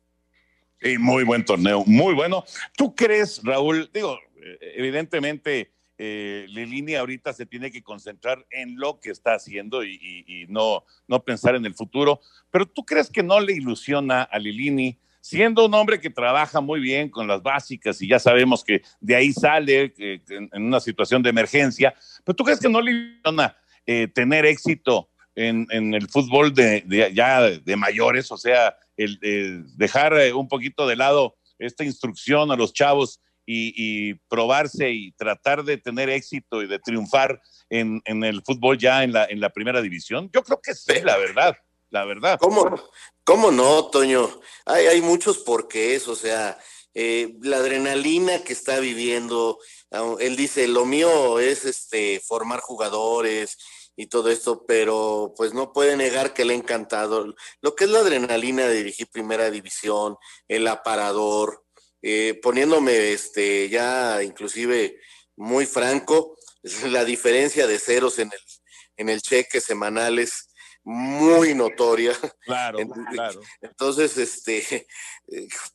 Speaker 6: Sí, muy buen torneo, muy bueno. ¿Tú crees, Raúl? Digo, evidentemente eh, Lilini ahorita se tiene que concentrar en lo que está haciendo y, no, no pensar en el futuro. Pero ¿tú crees que no le ilusiona a Lilini, siendo un hombre que trabaja muy bien con las básicas y ya sabemos que de ahí sale en, una situación de emergencia, pero tú crees que no le ilusiona eh, tener éxito en, el fútbol de, ya de mayores, o sea, dejar eh, un poquito de lado esta instrucción a los chavos y, probarse y tratar de tener éxito y de triunfar en, el fútbol ya en la, en la primera división? Yo creo que sí, la verdad, la verdad.
Speaker 9: ¿Cómo, cómo no, Toño? Hay, hay muchos porqués, o sea, eh, la adrenalina que está viviendo, él dice, lo mío es este formar jugadores y todo esto, pero pues no puede negar que le ha encantado lo que es la adrenalina de dirigir primera división, el aparador, eh, poniéndome este, ya inclusive muy franco, [LAUGHS] la diferencia de ceros en el, en el cheque semanal es muy notoria. [LAUGHS]
Speaker 6: Claro, claro.
Speaker 9: Entonces, este,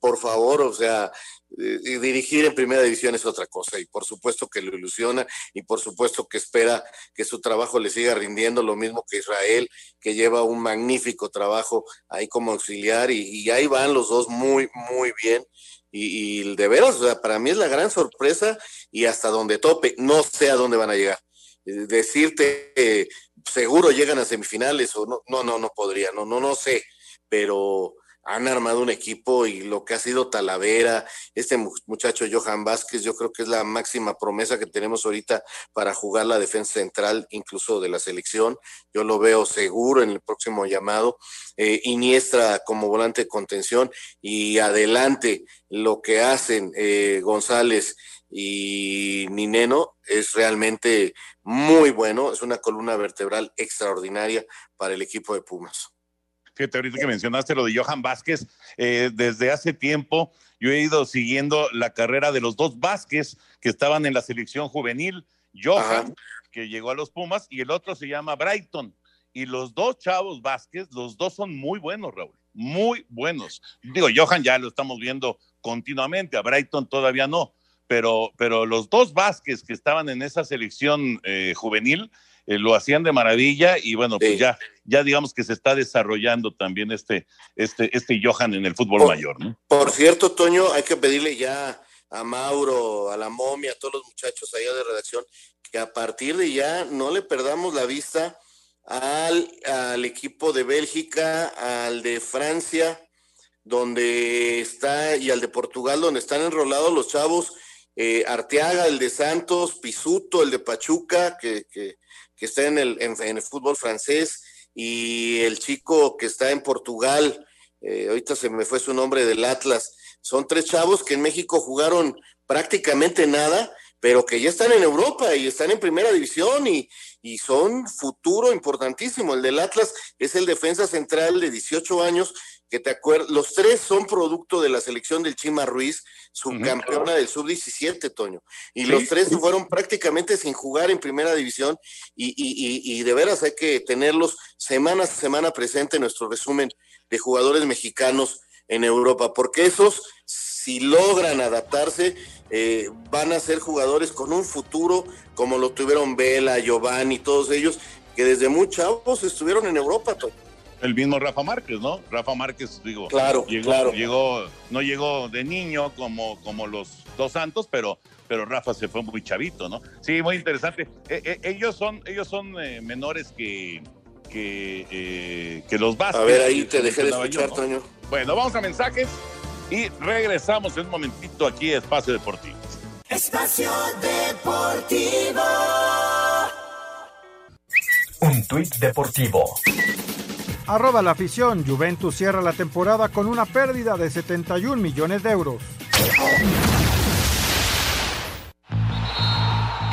Speaker 9: por favor, o sea, eh, dirigir en primera división es otra cosa y por supuesto que lo ilusiona y por supuesto que espera que su trabajo le siga rindiendo lo mismo que Israel, que lleva un magnífico trabajo ahí como auxiliar y, y ahí van los dos muy, muy bien y, de veras, o sea, para mí es la gran sorpresa y hasta donde tope, no sé a dónde van a llegar. Eh, decirte, seguro llegan a semifinales o no, no, no, no podría, no, no, no sé, pero han armado un equipo y lo que ha sido Talavera, este muchacho Johan Vázquez, yo creo que es la máxima promesa que tenemos ahorita para jugar la defensa central, incluso de la selección. Yo lo veo seguro en el próximo llamado. Eh, Iniestra como volante de contención y adelante lo que hacen eh, González y Nineno es realmente muy bueno, es una columna vertebral extraordinaria para el equipo de Pumas.
Speaker 6: Fíjate, ahorita que mencionaste lo de Johan Vázquez, eh, desde hace tiempo yo he ido siguiendo la carrera de los dos Vázquez que estaban en la selección juvenil. Johan, que llegó a los Pumas, y el otro se llama Brighton. Y los dos chavos Vázquez, los dos son muy buenos, Raúl, muy buenos. Digo, Johan ya lo estamos viendo continuamente, a Brighton todavía no, pero, pero los dos Vázquez que estaban en esa selección eh, juvenil, eh, lo hacían de maravilla y bueno, pues ya, ya digamos que se está desarrollando también este, este, este Johan en el fútbol mayor, ¿no?
Speaker 9: Por cierto, Toño, hay que pedirle ya a Mauro, a la momia, a todos los muchachos allá de redacción, que a partir de ya no le perdamos la vista al, al equipo de Bélgica, al de Francia, donde está, y al de Portugal, donde están enrolados los chavos, eh, Arteaga, el de Santos, Pisuto, el de Pachuca, que, que que está en el, en, el fútbol francés, y el chico que está en Portugal, eh, ahorita se me fue su nombre del Atlas. Son tres chavos que en México jugaron prácticamente nada, pero que ya están en Europa y están en primera división y, y son futuro importantísimo. El del Atlas es el defensa central de 18 años que te acuerdas, los tres son producto de la selección del Chima Ruiz, subcampeona del sub-17, Toño. Y los tres fueron prácticamente sin jugar en primera división y, y, y, de veras hay que tenerlos semana a semana presente en nuestro resumen de jugadores mexicanos en Europa, porque esos, si logran adaptarse, eh, van a ser jugadores con un futuro como lo tuvieron Vela, Giovanni, todos ellos, que desde muy chavos estuvieron en Europa, Toño
Speaker 6: el mismo Rafa Márquez, ¿no? Rafa Márquez, digo,
Speaker 9: claro,
Speaker 6: llegó, llegó, no llegó de niño como, como los dos santos, pero, pero Rafa se fue muy chavito, ¿no? Sí, muy interesante. Eh, eh, ellos son, ellos son eh, menores que, que, que los Vázquez.
Speaker 9: A ver, ahí te dejé de escuchar, Toño.
Speaker 6: Bueno, vamos a mensajes y regresamos en un momentito aquí a Espacio Deportivo.
Speaker 11: Espacio Deportivo.
Speaker 5: Un tuit deportivo.
Speaker 1: Arroba la afición, Juventus cierra la temporada con una pérdida de 71 millones de euros.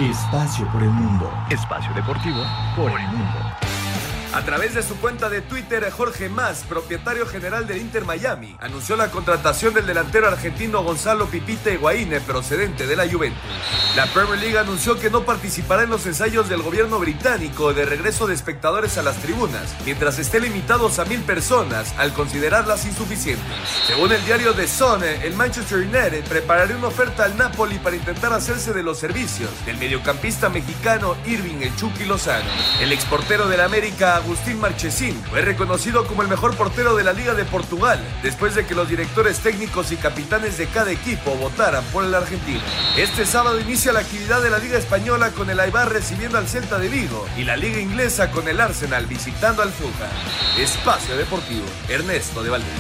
Speaker 5: Espacio por el mundo. Espacio deportivo por el mundo.
Speaker 20: A través de su cuenta de Twitter, Jorge Más, propietario general del Inter Miami, anunció la contratación del delantero argentino Gonzalo Pipite Higuaín, procedente de la Juventus. La Premier League anunció que no participará en los ensayos del gobierno británico de regreso de espectadores a las tribunas, mientras esté limitados a mil personas al considerarlas insuficientes. Según el diario The Sun, el Manchester United preparará una oferta al Napoli para intentar hacerse de los servicios del mediocampista mexicano Irving El Chucky Lozano. El exportero del América, Agustín Marchesín, fue reconocido como el mejor portero de la Liga de Portugal, después de que los directores técnicos y capitanes de cada equipo votaran por el argentino. Este sábado inicia la actividad de la Liga Española con el Aibar recibiendo al Celta de Vigo y la Liga Inglesa con el Arsenal visitando al Fulham. Espacio Deportivo, Ernesto de Valdés.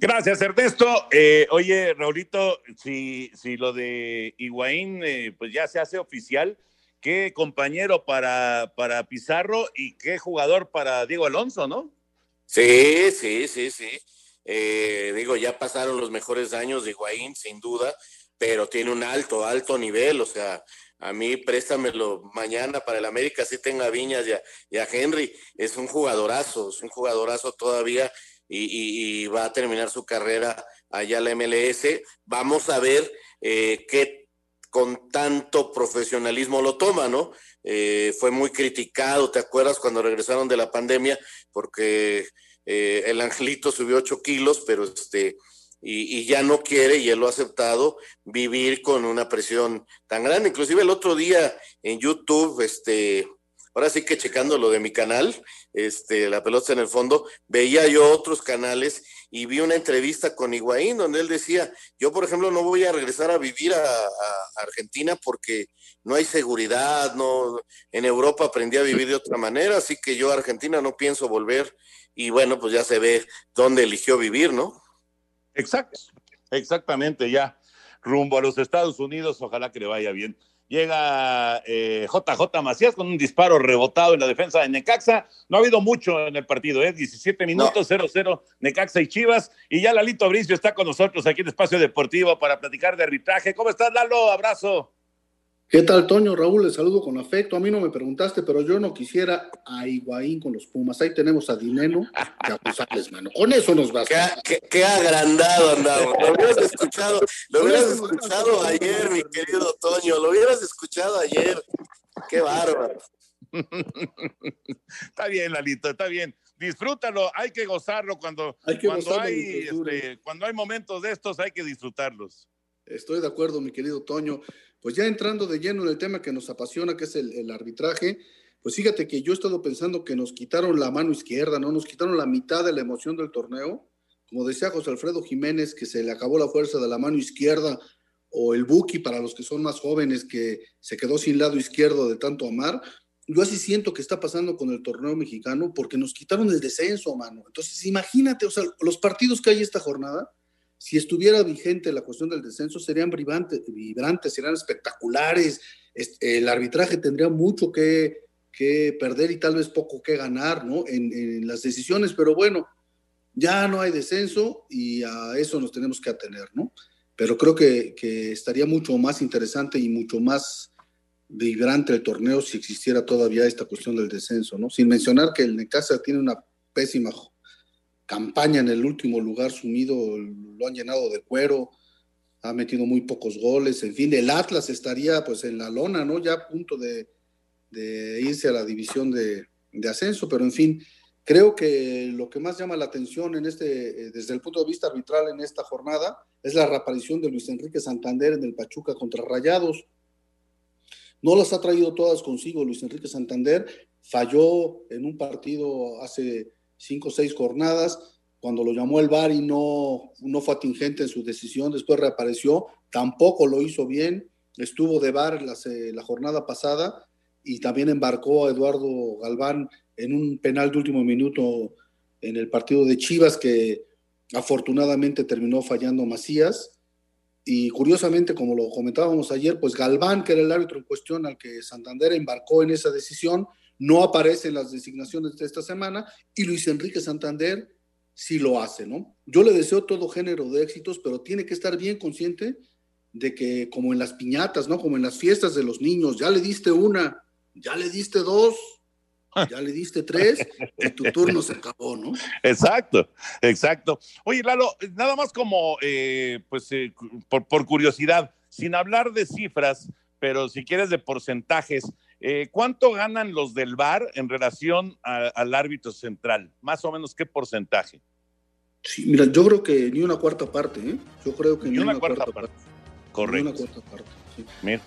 Speaker 6: Gracias, Ernesto. Eh, oye, Raulito, si, si lo de Higuaín eh, pues ya se hace oficial, qué compañero para, para Pizarro y qué jugador para Diego Alonso, ¿no?
Speaker 9: Sí, sí, sí, sí. Eh, digo, ya pasaron los mejores años de Higuaín, sin duda, pero tiene un alto, alto nivel. O sea, a mí préstamelo mañana para el América, si tenga Viñas y a, Henry. Es un jugadorazo, es un jugadorazo todavía y, va a terminar su carrera allá en la MLS. Vamos a ver eh, qué con tanto profesionalismo lo toma, ¿no? Eh, fue muy criticado, ¿te acuerdas cuando regresaron de la pandemia? Porque eh, el angelito subió ocho kilos, pero este, y, ya no quiere, y él lo ha aceptado, vivir con una presión tan grande. Inclusive el otro día en YouTube, este, ahora sí que checando lo de mi canal, este, la pelota en el fondo, veía yo otros canales y vi una entrevista con Higuaín donde él decía, yo por ejemplo no voy a regresar a vivir a, Argentina porque no hay seguridad, no, en Europa aprendí a vivir de otra manera, así que yo a Argentina no pienso volver y bueno, pues ya se ve dónde eligió vivir, ¿no?
Speaker 6: Exacto, exactamente, ya rumbo a los Estados Unidos, ojalá que le vaya bien. Llega eh, JJ Macías con un disparo rebotado en la defensa de Necaxa. No ha habido mucho en el partido, ¿eh? 17 minutos, 0-0 Necaxa y Chivas. Y ya Lalito Bricio está con nosotros aquí en Espacio Deportivo para platicar de arbitraje. ¿Cómo estás, Lalo? Abrazo.
Speaker 21: ¿Qué tal, Toño? Raúl, les saludo con afecto. A mí no me preguntaste, pero yo no quisiera a Higuaín con los Pumas. Ahí tenemos a Dineno y a mano. Con eso nos basta.
Speaker 9: Qué, qué, qué agrandado andamos. Lo hubieras [LAUGHS] escuchado, lo hubieras escuchado ayer, mi querido Toño. Lo hubieras escuchado ayer. Qué bárbaro. [LAUGHS]
Speaker 6: está bien, Lalito, está bien. Disfrútalo, hay que gozarlo cuando hay, que cuando, gozarlo hay este, cuando hay momentos de estos, hay que disfrutarlos.
Speaker 21: Estoy de acuerdo, mi querido Toño. Pues ya entrando de lleno en el tema que nos apasiona, que es el, arbitraje, pues fíjate que yo he estado pensando que nos quitaron la mano izquierda, ¿no? Nos quitaron la mitad de la emoción del torneo. Como decía José Alfredo Jiménez, que se le acabó la fuerza de la mano izquierda, o el Buki para los que son más jóvenes, que se quedó sin lado izquierdo de tanto amar. Yo así siento que está pasando con el torneo mexicano porque nos quitaron el descenso, mano. Entonces, imagínate, o sea, los partidos que hay esta jornada, si estuviera vigente la cuestión del descenso, serían vibrantes, serían espectaculares. El arbitraje tendría mucho que, que perder y tal vez poco que ganar ¿no? En, en, las decisiones, pero bueno, ya no hay descenso y a eso nos tenemos que atener, ¿no? Pero creo que, que estaría mucho más interesante y mucho más vibrante el torneo si existiera todavía esta cuestión del descenso, ¿no? Sin mencionar que el Necaxa tiene una pésima campaña en el último lugar sumido, lo han llenado de cuero, ha metido muy pocos goles, en fin, el Atlas estaría pues en la lona, ¿no? Ya a punto de, irse a la división de, de, ascenso, pero en fin, creo que lo que más llama la atención en este, desde el punto de vista arbitral en esta jornada es la reaparición de Luis Enrique Santander en el Pachuca contra Rayados. No las ha traído todas consigo Luis Enrique Santander, falló en un partido hace cinco o seis jornadas, cuando lo llamó el VAR y no, no fue atingente en su decisión, después reapareció, tampoco lo hizo bien, estuvo de VAR la, la jornada pasada y también embarcó a Eduardo Galván en un penal de último minuto en el partido de Chivas que afortunadamente terminó fallando Macías. Y curiosamente, como lo comentábamos ayer, pues Galván, que era el árbitro en cuestión al que Santander embarcó en esa decisión, no aparece en las designaciones de esta semana y Luis Enrique Santander sí lo hace, ¿no? Yo le deseo todo género de éxitos, pero tiene que estar bien consciente de que como en las piñatas, ¿no? Como en las fiestas de los niños, ya le diste una, ya le diste dos, ya le diste tres y tu turno se acabó, ¿no?
Speaker 6: Exacto, exacto. Oye, Lalo, nada más como, eh, pues, eh, por, por curiosidad, sin hablar de cifras, pero si quieres de porcentajes, eh, ¿Cuánto ganan los del VAR en relación a, al árbitro central? Más o menos, ¿qué porcentaje?
Speaker 21: Sí, mira, yo creo que ni una cuarta parte, ¿eh? Yo creo que ni,
Speaker 6: ni una,
Speaker 21: una,
Speaker 6: cuarta,
Speaker 21: cuarta
Speaker 6: parte.
Speaker 21: parte.
Speaker 6: Correcto.
Speaker 21: Ni una cuarta parte. Sí.
Speaker 6: Mira,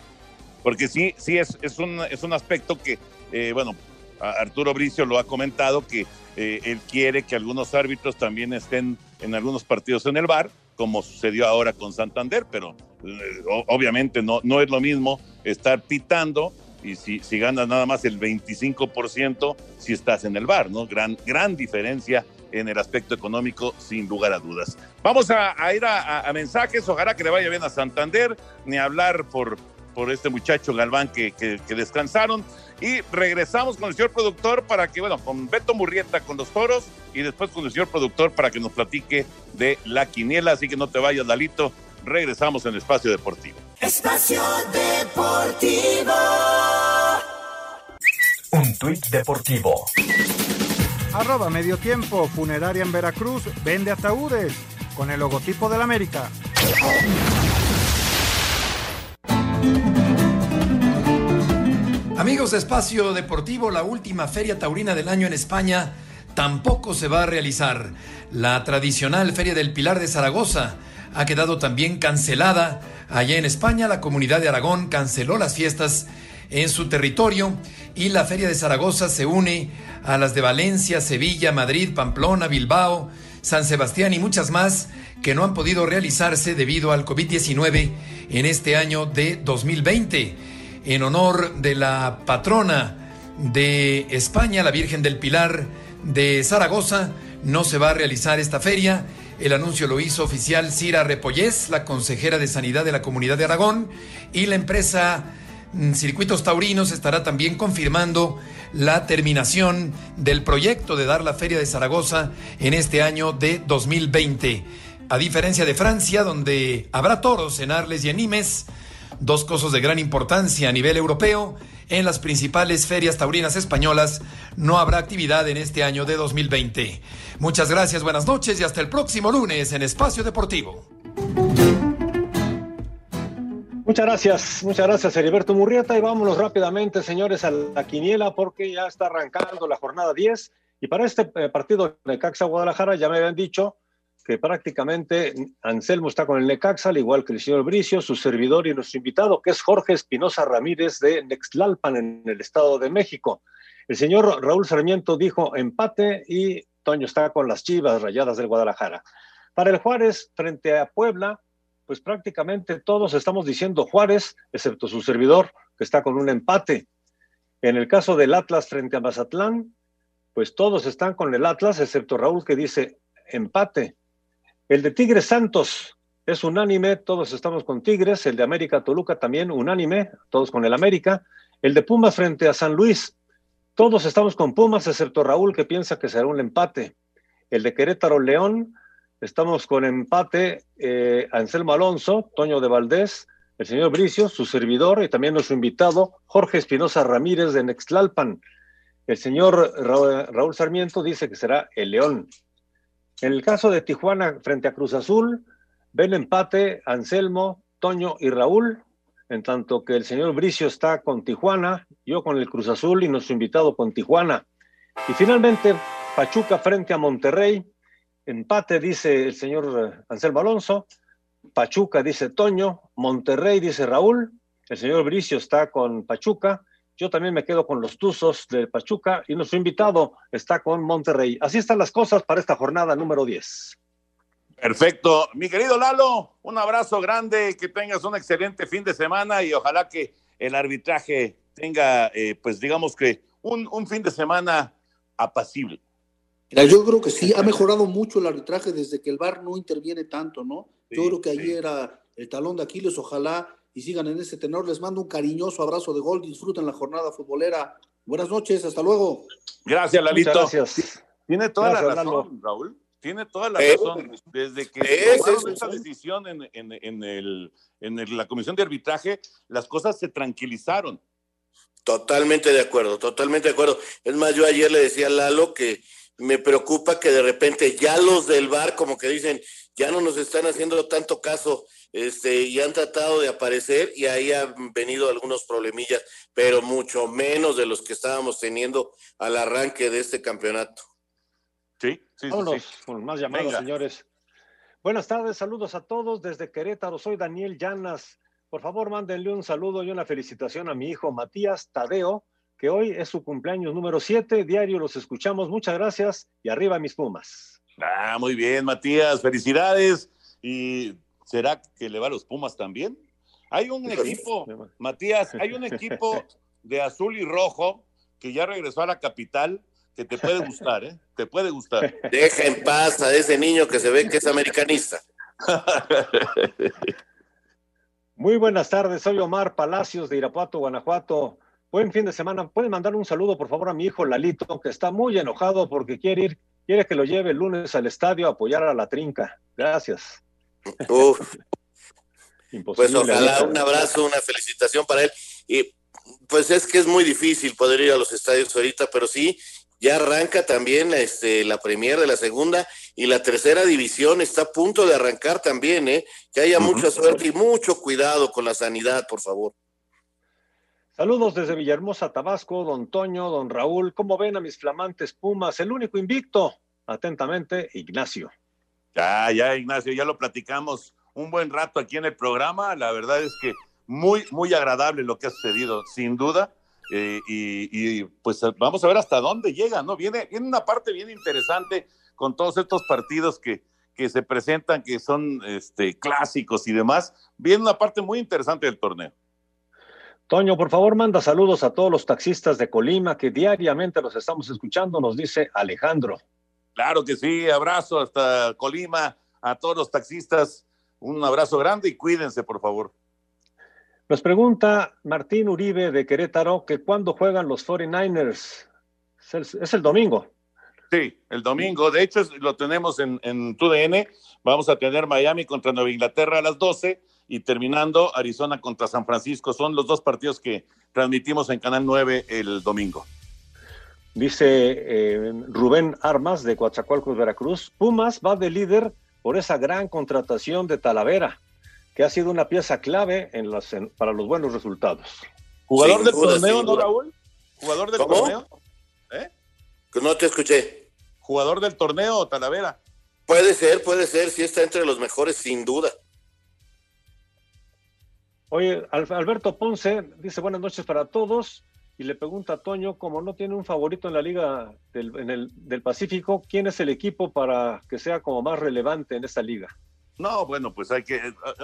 Speaker 6: porque sí, sí es, es, un, es un aspecto que, eh, bueno, Arturo Bricio lo ha comentado, que eh, él quiere que algunos árbitros también estén en algunos partidos en el VAR, como sucedió ahora con Santander, pero eh, obviamente no, no es lo mismo estar pitando y si, si ganas nada más el 25% si estás en el bar, ¿no? Gran, gran diferencia en el aspecto económico, sin lugar a dudas. Vamos a, ir a, mensajes, ojalá que le vaya bien a Santander, ni hablar por, por este muchacho Galván que, que, que, descansaron. Y regresamos con el señor productor para que, bueno, con Beto Murrieta con los toros y después con el señor productor para que nos platique de la quiniela. Así que no te vayas, Dalito. Regresamos en Espacio Deportivo.
Speaker 11: Espacio Deportivo.
Speaker 5: Un tuit deportivo.
Speaker 1: Arroba medio tiempo, funeraria en Veracruz, vende ataúdes con el logotipo del América.
Speaker 22: Amigos de Espacio Deportivo, la última feria taurina del año en España tampoco se va a realizar. La tradicional Feria del Pilar de Zaragoza ha quedado también cancelada. Allá en España, la comunidad de Aragón canceló las fiestas en su territorio y la Feria de Zaragoza se une a las de Valencia, Sevilla, Madrid, Pamplona, Bilbao, San Sebastián y muchas más que no han podido realizarse debido al COVID-19 en este año de 2020. En honor de la patrona de España, la Virgen del Pilar de Zaragoza, no se va a realizar esta feria. El anuncio lo hizo oficial Cira Repollés, la consejera de Sanidad de la Comunidad de Aragón, y la empresa mm, Circuitos Taurinos estará también confirmando la terminación del proyecto de dar la Feria de Zaragoza en este año de 2020. A diferencia de Francia, donde habrá toros en Arles y en Nimes, dos cosas de gran importancia a nivel europeo, en las principales ferias taurinas españolas no habrá actividad en este año de 2020. Muchas gracias, buenas noches y hasta el próximo lunes en Espacio Deportivo.
Speaker 23: Muchas gracias, muchas gracias Heriberto Murrieta y vámonos rápidamente señores a la quiniela porque ya está arrancando la jornada 10 y para este eh, partido de Caxa Guadalajara ya me habían dicho que prácticamente Anselmo está con el Necaxa, al igual que el señor Bricio, su servidor y nuestro invitado, que es Jorge Espinosa Ramírez de Nextlalpan, en el Estado de México. El señor Raúl Sarmiento dijo empate y Toño está con las chivas rayadas del Guadalajara. Para el Juárez, frente a Puebla, pues prácticamente todos estamos diciendo Juárez, excepto su servidor, que está con un empate. En el caso del Atlas frente a Mazatlán, pues todos están con el Atlas, excepto Raúl, que dice empate. El de Tigres Santos es unánime, todos estamos con Tigres. El de América Toluca también unánime, todos con el América. El de Pumas frente a San Luis, todos estamos con Pumas, excepto Raúl que piensa que será un empate. El de Querétaro León, estamos con empate eh, Anselmo Alonso, Toño de Valdés, el señor Bricio, su servidor y también nuestro invitado, Jorge Espinosa Ramírez de Nextlalpan. El señor Raúl Sarmiento dice que será el León. En el caso de Tijuana frente a Cruz Azul, ven empate Anselmo, Toño y Raúl, en tanto que el señor Bricio está con Tijuana, yo con el Cruz Azul y nuestro invitado con Tijuana. Y finalmente, Pachuca frente a Monterrey, empate dice el señor Anselmo Alonso, Pachuca dice Toño, Monterrey dice Raúl, el señor Bricio está con Pachuca, yo también me quedo con los Tuzos de Pachuca y nuestro invitado está con Monterrey. Así están las cosas para esta jornada número 10.
Speaker 6: Perfecto. Mi querido Lalo, un abrazo grande, que tengas un excelente fin de semana y ojalá que el arbitraje tenga, eh, pues digamos que un, un, fin de semana apacible.
Speaker 21: Mira, yo creo que sí, ha mejorado mucho el arbitraje desde que el VAR no interviene tanto, ¿no? yo creo que allí era el talón de Aquiles, ojalá y sigan en ese tenor. Les mando un cariñoso abrazo de gol, disfruten la jornada futbolera. Buenas noches, hasta luego.
Speaker 6: Gracias, Lalito.
Speaker 23: gracias.
Speaker 6: Tiene toda la razón, Raúl. Tiene toda la razón. Desde que tomaron esa decisión en, en, el, en la comisión de arbitraje, las cosas se tranquilizaron.
Speaker 9: Totalmente de acuerdo, totalmente de acuerdo. Es más, yo ayer le decía a Lalo que me preocupa que de repente ya los del bar como que dicen, ya no nos están haciendo tanto caso este, y han tratado de aparecer y ahí han venido algunos problemillas, pero mucho menos de los que estábamos teniendo al arranque de este campeonato.
Speaker 6: Sí, sí,
Speaker 23: Vámonos con más llamados, señores. Buenas tardes, saludos a todos desde Querétaro. Soy Daniel Llanas. Por favor, mándenle un saludo y una felicitación a mi hijo Matías Tadeo, que hoy es su cumpleaños número 7. Diario los escuchamos. Muchas gracias y arriba mis Pumas.
Speaker 6: Ah, muy bien, Matías. Felicidades. Y ¿será que le va a los Pumas también? Hay un equipo, Matías, hay un [LAUGHS] equipo de azul y rojo que ya regresó a la capital que te puede gustar, ¿eh? Te puede gustar.
Speaker 9: Deja en paz a ese niño que se ve que es americanista.
Speaker 23: Muy buenas tardes, soy Omar Palacios de Irapuato, Guanajuato. Buen fin de semana. ¿Pueden mandar un saludo, por favor, a mi hijo Lalito, que está muy enojado porque quiere ir, quiere que lo lleve el lunes al estadio a apoyar a la trinca? Gracias.
Speaker 9: Uf. pues ojalá un abrazo, una felicitación para él. Y pues es que es muy difícil poder ir a los estadios ahorita, pero sí, ya arranca también este, la Premier de la segunda y la tercera división está a punto de arrancar también, ¿eh? Que haya mucha suerte y mucho cuidado con la sanidad, por favor.
Speaker 23: Saludos desde Villahermosa, Tabasco, don Toño, don Raúl. ¿Cómo ven a mis flamantes Pumas? El único invicto. Atentamente, Ignacio.
Speaker 6: Ya, ya, Ignacio, ya lo platicamos un buen rato aquí en el programa. La verdad es que muy, muy agradable lo que ha sucedido, sin duda. Eh, y, pues vamos a ver hasta dónde llega, ¿no? Viene, viene una parte bien interesante con todos estos partidos que, que se presentan, que son este, clásicos y demás. Viene una parte muy interesante del torneo.
Speaker 23: Toño, por favor, manda saludos a todos los taxistas de Colima que diariamente los estamos escuchando, nos dice Alejandro.
Speaker 6: Claro que sí, abrazo hasta Colima, a todos los taxistas, un abrazo grande y cuídense, por favor.
Speaker 23: Nos pregunta Martín Uribe de Querétaro que cuándo juegan los 49ers. Es el, domingo.
Speaker 6: Sí, el domingo. De hecho, lo tenemos en, en TUDN. Vamos a tener Miami contra Nueva Inglaterra a las 12 y terminando Arizona contra San Francisco. Son los dos partidos que transmitimos en Canal 9 el domingo.
Speaker 23: Dice eh, Rubén Armas de Coatzacoalcos, Veracruz. Pumas va de líder por esa gran contratación de Talavera que ha sido una pieza clave en las, para los buenos resultados.
Speaker 6: ¿Jugador del torneo, no, Raúl? ¿Jugador del torneo?
Speaker 9: ¿Eh? No te escuché.
Speaker 6: ¿Jugador del torneo, Talavera?
Speaker 9: Puede ser, puede ser, sí está entre los mejores, sin duda.
Speaker 23: Oye, Alberto Ponce dice buenas noches para todos y le pregunta a Toño, como no tiene un favorito en la Liga del, en el, del Pacífico, ¿quién es el equipo para que sea como más relevante en esta liga?
Speaker 6: No, bueno, pues hay que,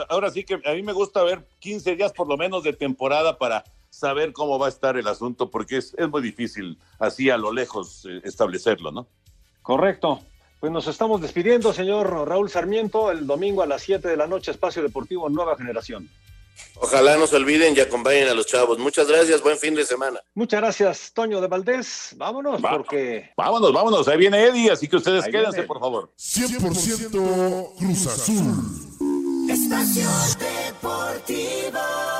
Speaker 6: ahora sí que a mí me gusta ver 15 días por lo menos de temporada para saber cómo va a estar el asunto, porque es, muy difícil así a lo lejos eh, establecerlo, ¿no?
Speaker 23: Correcto. Pues nos estamos despidiendo, señor Raúl Sarmiento, el domingo a las 7 de la noche, Espacio Deportivo Nueva Generación.
Speaker 9: Ojalá no se olviden y acompañen a los chavos. Muchas gracias, buen fin de semana.
Speaker 23: Muchas gracias, Toño de Valdés. Vámonos, porque.
Speaker 6: Vámonos, vámonos. Ahí viene Eddie, así que ustedes quédense, por favor.
Speaker 11: 100% Cruz Azul. Estación Deportiva.